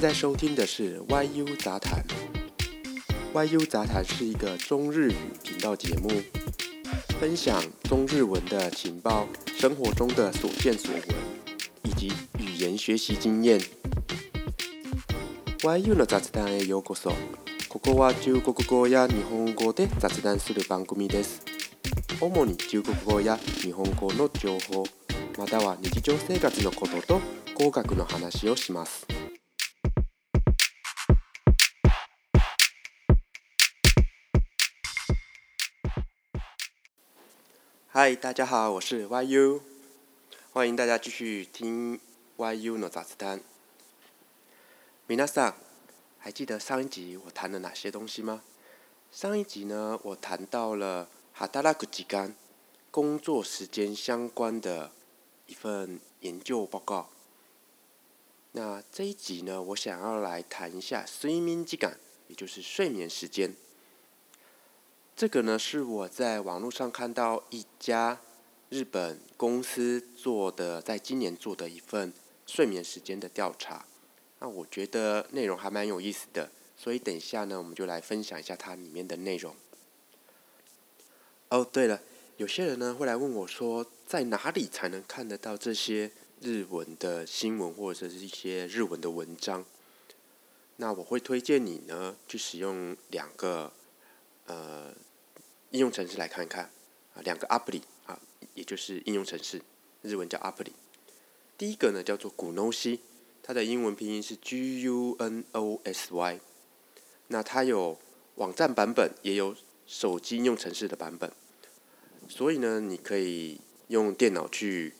现在收听的是《YU 杂谈》。《YU 杂谈》是一个中日语频道节目，分享中日文的情报、生活中的所见所闻以及语言学习经验。YU の雑談へようこそ。ここは中国語や日本語で雑談する番組です。主に中国語や日本語の情報、または日常生活のことと口学の話をします。嗨，大家好，我是 YU，欢迎大家继续听 YU 的杂思谈。米娜桑，还记得上一集我谈了哪些东西吗？上一集呢，我谈到了哈达拉克ジ感，工作时间相关的一份研究报告。那这一集呢，我想要来谈一下睡眠ミ感，也就是睡眠时间。这个呢是我在网络上看到一家日本公司做的，在今年做的一份睡眠时间的调查。那我觉得内容还蛮有意思的，所以等一下呢，我们就来分享一下它里面的内容。哦，对了，有些人呢会来问我说，在哪里才能看得到这些日文的新闻或者是一些日文的文章？那我会推荐你呢去使用两个，呃。应用程式来看一看啊，两个アプリ啊，也就是应用程式，日文叫アプリ。第一个呢叫做 GUNOSY，它的英文拼音是 G U N O S Y。那它有网站版本，也有手机应用程式的版本，所以呢，你可以用电脑去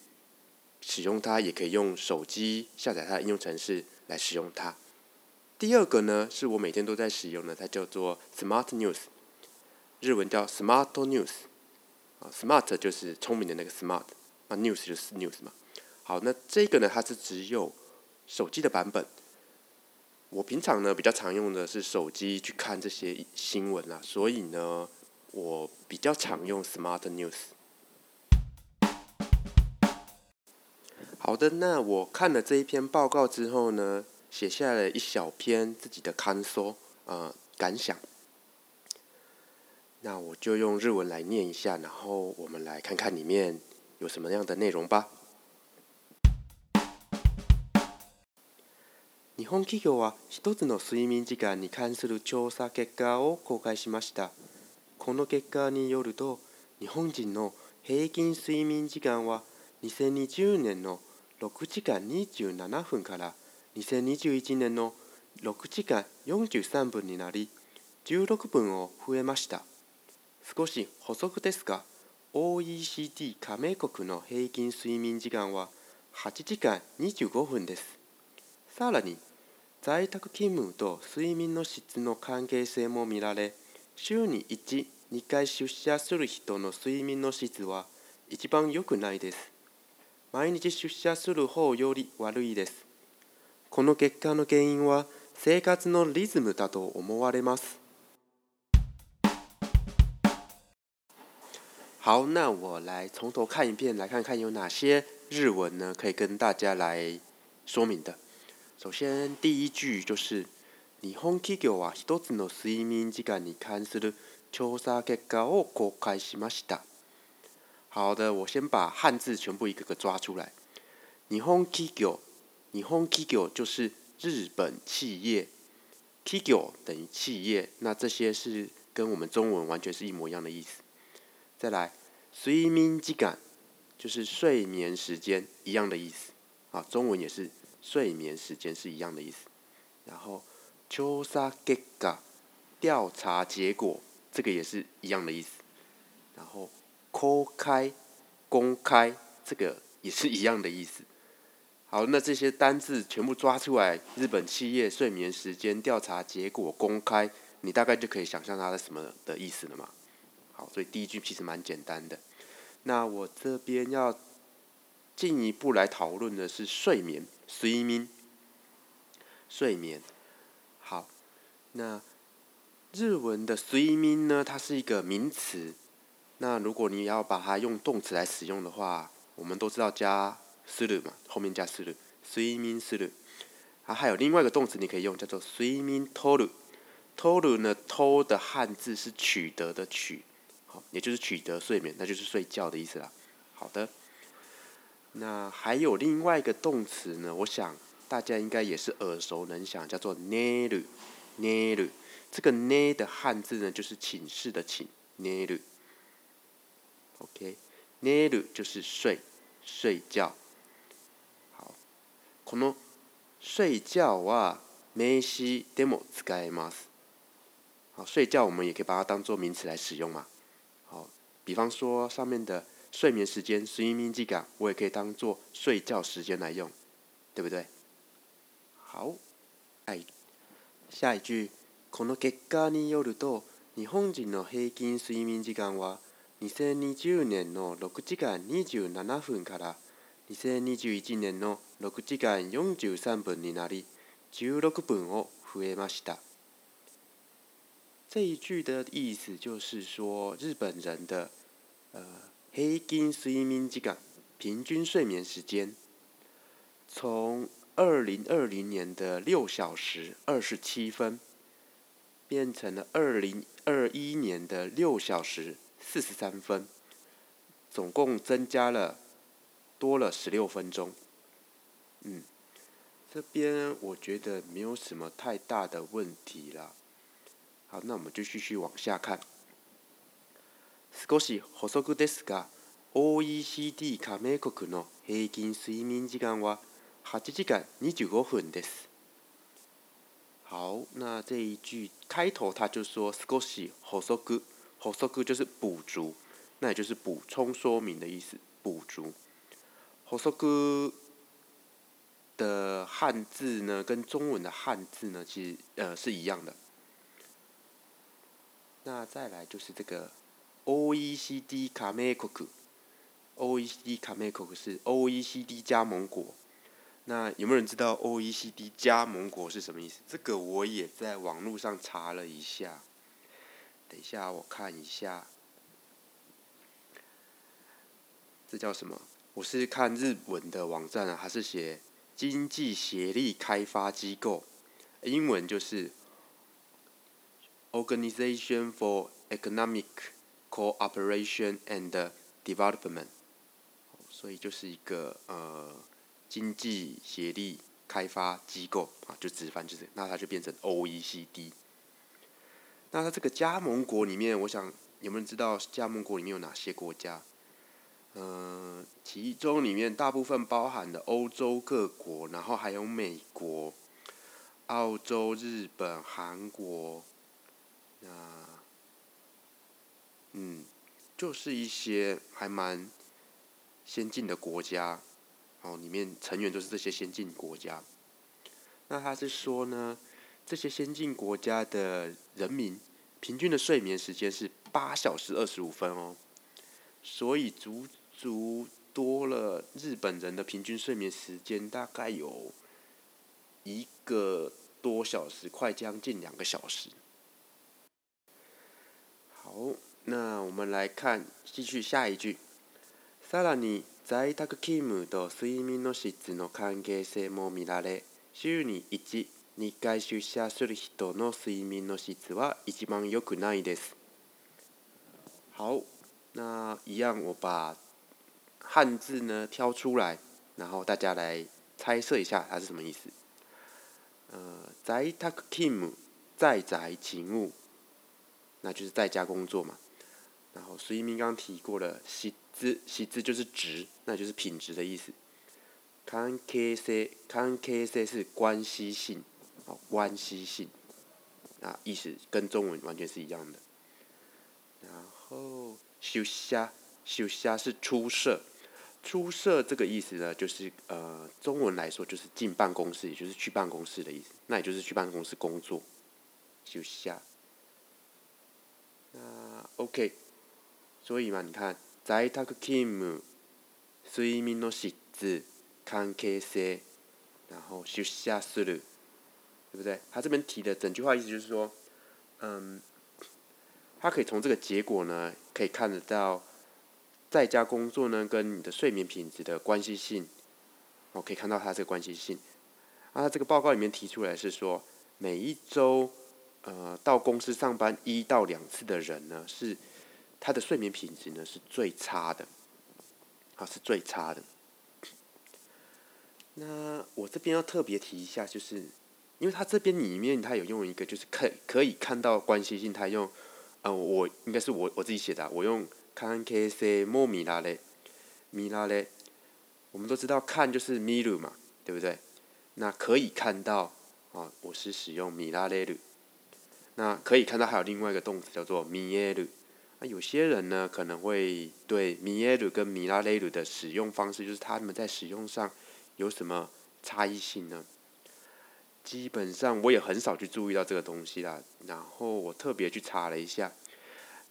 使用它，也可以用手机下载它的应用程式来使用它。第二个呢是我每天都在使用的，它叫做 Smart News。日文叫 Smart News，啊，Smart 就是聪明的那个 Smart，啊，News 就是 News 嘛。好，那这个呢，它是只有手机的版本。我平常呢比较常用的是手机去看这些新闻啊，所以呢，我比较常用 Smart News。好的，那我看了这一篇报告之后呢，写下了一小篇自己的看说啊感想。那我就用日文来念一下，然后我们来看看里面有什么样的内容吧。日本企業は一つの睡眠時間に関する調査結果を公開しました。この結果によると、日本人の平均睡眠時間は2020年の6時間27分から2021年の6時間43分になり、16分を増えました。少し補足ですが OECD 加盟国の平均睡眠時間は8時間25分ですさらに在宅勤務と睡眠の質の関係性も見られ週に12回出社する人の睡眠の質は一番良くないです毎日出社する方より悪いですこの結果の原因は生活のリズムだと思われます好，那我来从头看一遍，来看看有哪些日文呢，可以跟大家来说明的。首先第一句就是，日本企業は一つの睡眠時間に関する調査結果を公開しました。好的，我先把汉字全部一个个抓出来。日本企業，日本企業就是日本企业，企業等于企业，那这些是跟我们中文完全是一模一样的意思。再来。睡眠時感，就是睡眠时间一样的意思，啊，中文也是睡眠时间是一样的意思。然后調查結果，调查结果这个也是一样的意思。然后公开公开，这个也是一样的意思。好，那这些单字全部抓出来，日本企业睡眠时间调查结果公开，你大概就可以想象它的什么的意思了嘛。好，所以第一句其实蛮简单的。那我这边要进一步来讨论的是睡眠，睡眠，睡眠。好，那日文的睡眠呢，它是一个名词。那如果你要把它用动词来使用的话，我们都知道加する嘛，后面加する，睡眠する。啊，还有另外一个动词你可以用叫做睡眠取る，取る呢，偷的汉字是取得的取。也就是取得睡眠，那就是睡觉的意思啦。好的，那还有另外一个动词呢，我想大家应该也是耳熟能详，叫做 n n i r u 这个 n e 的汉字呢，就是寝室的寝。ねる。OK，r u 就是睡睡觉。好，この睡觉は o s でも使えます。好，睡觉我们也可以把它当做名词来使用嘛。比方说上面的睡眠时间、睡眠质量，我也可以当做睡觉时间来用，对不对？好，はい。次に、この結果によると、日本人の平均睡眠時間は2020年の6時間27分から2021年の6時間43分になり、16分を増えました。这一句的意思就是说日本人的。呃，黑金睡眠这个平均睡眠时间，从二零二零年的六小时二十七分，变成了二零二一年的六小时四十三分，总共增加了多了十六分钟。嗯，这边我觉得没有什么太大的问题啦。好，那我们就继续往下看。少し補足ですが OECD 加盟国の平均睡眠時間は8時間25分です。好，那这一句开头他就说少し補足，補足就是补足，那也就是补充说明的意思，补足。補足的汉字呢，跟中文的汉字呢，其实呃是一样的。那再来就是这个 O E C D 卡梅库克，O E C D 卡梅库克是 O E C D 加盟国。那有没有人知道 O E C D 加盟国是什么意思？这个我也在网络上查了一下。等一下我看一下，这叫什么？我是看日文的网站啊，它是写经济协力开发机构，英文就是 Organization for Economic。Cooperation and Development，所以就是一个呃经济协力开发机构啊，就直翻就是那它就变成 OECD。那它这个加盟国里面，我想有没有人知道加盟国里面有哪些国家？嗯，其中里面大部分包含的欧洲各国，然后还有美国、澳洲、日本、韩国啊。嗯，就是一些还蛮先进的国家，哦，里面成员都是这些先进国家。那他是说呢，这些先进国家的人民平均的睡眠时间是八小时二十五分哦，所以足足多了日本人的平均睡眠时间大概有一个多小时，快将近两个小时。好。那我们来看，继续下一句。さらに在宅勤務と睡眠の質の関係性も見られ、週に1日回出社する人の睡眠の質は一番良くないです。好，那一样我把汉字呢挑出来，然后大家来猜测一下它是什么意思。呃，在宅勤務，在宅勤務，那就是在家工作嘛。然后，一明刚提过了，习字，习字就是值，那就是品质的意思。看 K C，看 K C 是关系性，哦，关系性啊，意思跟中文完全是一样的。然后休啊，休啊，是出色，出色这个意思呢，就是呃，中文来说就是进办公室，也就是去办公室的意思，那也就是去办公室工作。休啊。那 OK。所以，嘛，你看，在宅勤务、睡眠的质、关系性，然后出社する，对不对？他这边提的整句话意思就是说，嗯，他可以从这个结果呢，可以看得到，在家工作呢跟你的睡眠品质的关系性，我可以看到他这个关系性。那、啊，这个报告里面提出来是说，每一周，呃，到公司上班一到两次的人呢，是他的睡眠品质呢是最差的，啊，是最差的。那我这边要特别提一下，就是因为他这边里面他有用一个就是可可以看到关系性，他用，呃，我应该是我我自己写的，我用看 K C 莫米拉嘞，米拉嘞，我们都知道看就是米鲁嘛，对不对？那可以看到，啊，我是使用米拉嘞鲁，那可以看到还有另外一个动词叫做米耶鲁。那有些人呢，可能会对米耶鲁跟米拉雷鲁的使用方式，就是他们在使用上有什么差异性呢？基本上我也很少去注意到这个东西啦。然后我特别去查了一下，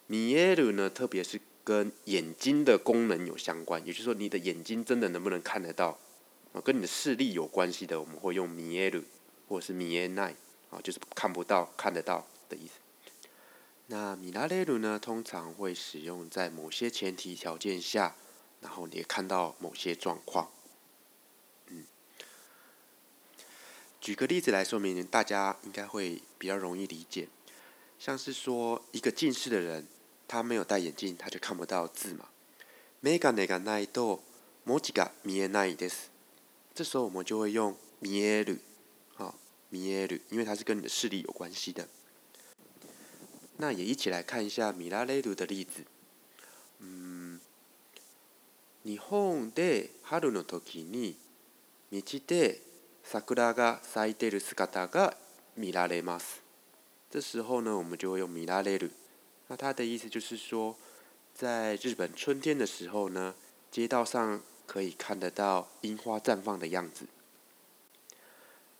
米耶鲁呢，特别是跟眼睛的功能有相关，也就是说你的眼睛真的能不能看得到，啊，跟你的视力有关系的，我们会用米耶鲁或者是米耶奈，啊，就是看不到、看得到的意思。那“米拉雷鲁呢，通常会使用在某些前提条件下，然后你也看到某些状况。嗯，举个例子来说明，大家应该会比较容易理解。像是说一个近视的人，他没有戴眼镜，他就看不到字嘛。每が見えないと、文字が見えないです。这时候我们就会用“見える，好，“見える，因为它是跟你的视力有关系的。那也一起来看一下米拉雷鲁的例子。嗯，日本で春の時に道で桜が咲いてる姿が見られます。时候呢，我们就会用米拉れ鲁。那它的意思就是说，在日本春天的时候呢，街道上可以看得到樱花绽放的样子。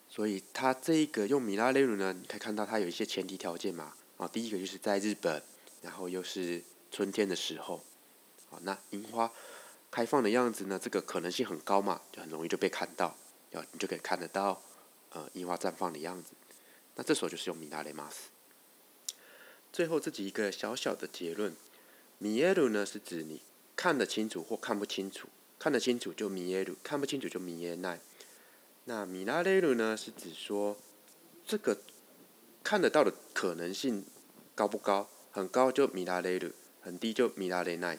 所以它这一个用米拉雷鲁呢，你可以看到它有一些前提条件嘛。啊，第一个就是在日本，然后又是春天的时候，好，那樱花开放的样子呢，这个可能性很高嘛，就很容易就被看到，要你就可以看得到，呃，樱花绽放的样子。那这时候就是用米拉雷马斯。最后这几个小小的结论，米耶鲁呢是指你看得清楚或看不清楚，看得清楚就米耶鲁，看不清楚就米耶奈。那米拉雷鲁呢是指说这个。看得到的可能性高不高？很高就米拉雷鲁，很低就米拉雷奈。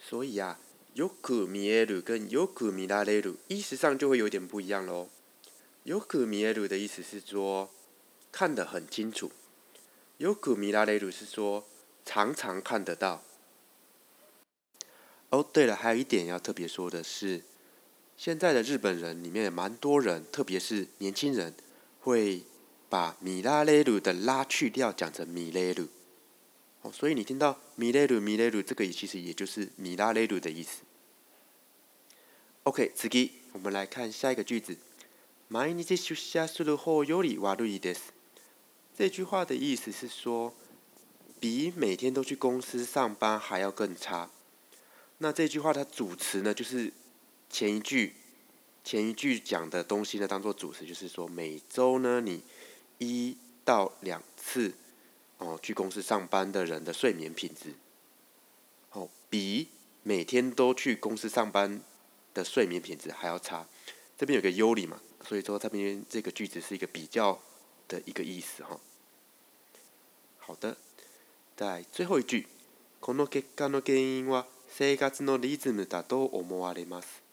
所以啊，有可米耶鲁跟有可米拉雷鲁，意思上就会有点不一样喽。有可米耶鲁的意思是说看得很清楚，有可米拉雷鲁是说常常看得到。哦，对了，还有一点要特别说的是，现在的日本人里面蛮多人，特别是年轻人，会。把米拉雷鲁的“拉”去掉，讲成米雷鲁。哦，所以你听到米雷鲁、米雷鲁，这个也其实也就是米拉雷鲁的意思。OK，次 e 我们来看下一个句子。毎日出社する方より悪いです。这句话的意思是说，比每天都去公司上班还要更差。那这句话它主词呢，就是前一句前一句讲的东西呢，当做主词，就是说每周呢，你一到两次，哦，去公司上班的人的睡眠品质，哦，比每天都去公司上班的睡眠品质还要差。这边有个“优理嘛，所以说它这边这个句子是一个比较的一个意思，哈。好的，在最后一句，この結果の原因は生活のリズムだと思われます。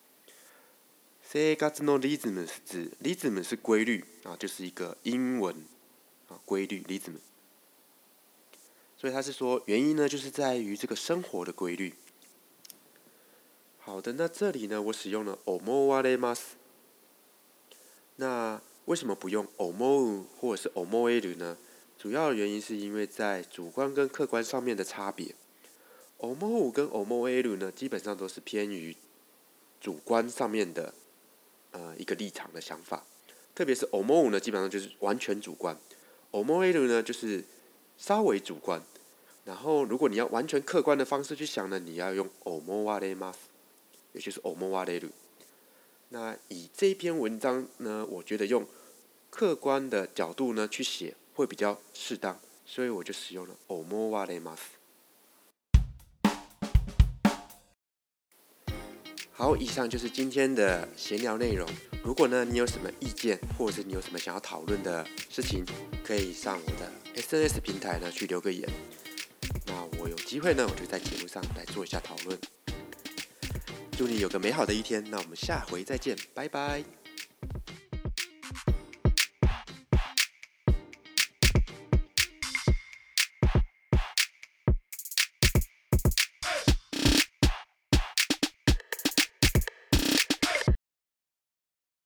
这个 “ga zno lizm” 是指 “lizm” 是规律啊，就是一个英文啊规律 l i z 所以他是说原因呢，就是在于这个生活的规律。好的，那这里呢，我使用了 “omovalemas”。那为什么不用 o m o 或者是 o m o v e l 呢？主要的原因是因为在主观跟客观上面的差别 o m o 跟 o m o v e l 呢，基本上都是偏于主观上面的。呃，一个立场的想法，特别是 “omo” 呢，基本上就是完全主观 o m o e 呢，就是稍微主观。然后，如果你要完全客观的方式去想呢，你要用 “omo wa demas”，也就是 “omo waeru”。那以这篇文章呢，我觉得用客观的角度呢去写会比较适当，所以我就使用了 “omo wa demas”。好，以上就是今天的闲聊内容。如果呢，你有什么意见，或者你有什么想要讨论的事情，可以上我的 S N S 平台呢去留个言。那我有机会呢，我就在节目上来做一下讨论。祝你有个美好的一天。那我们下回再见，拜拜。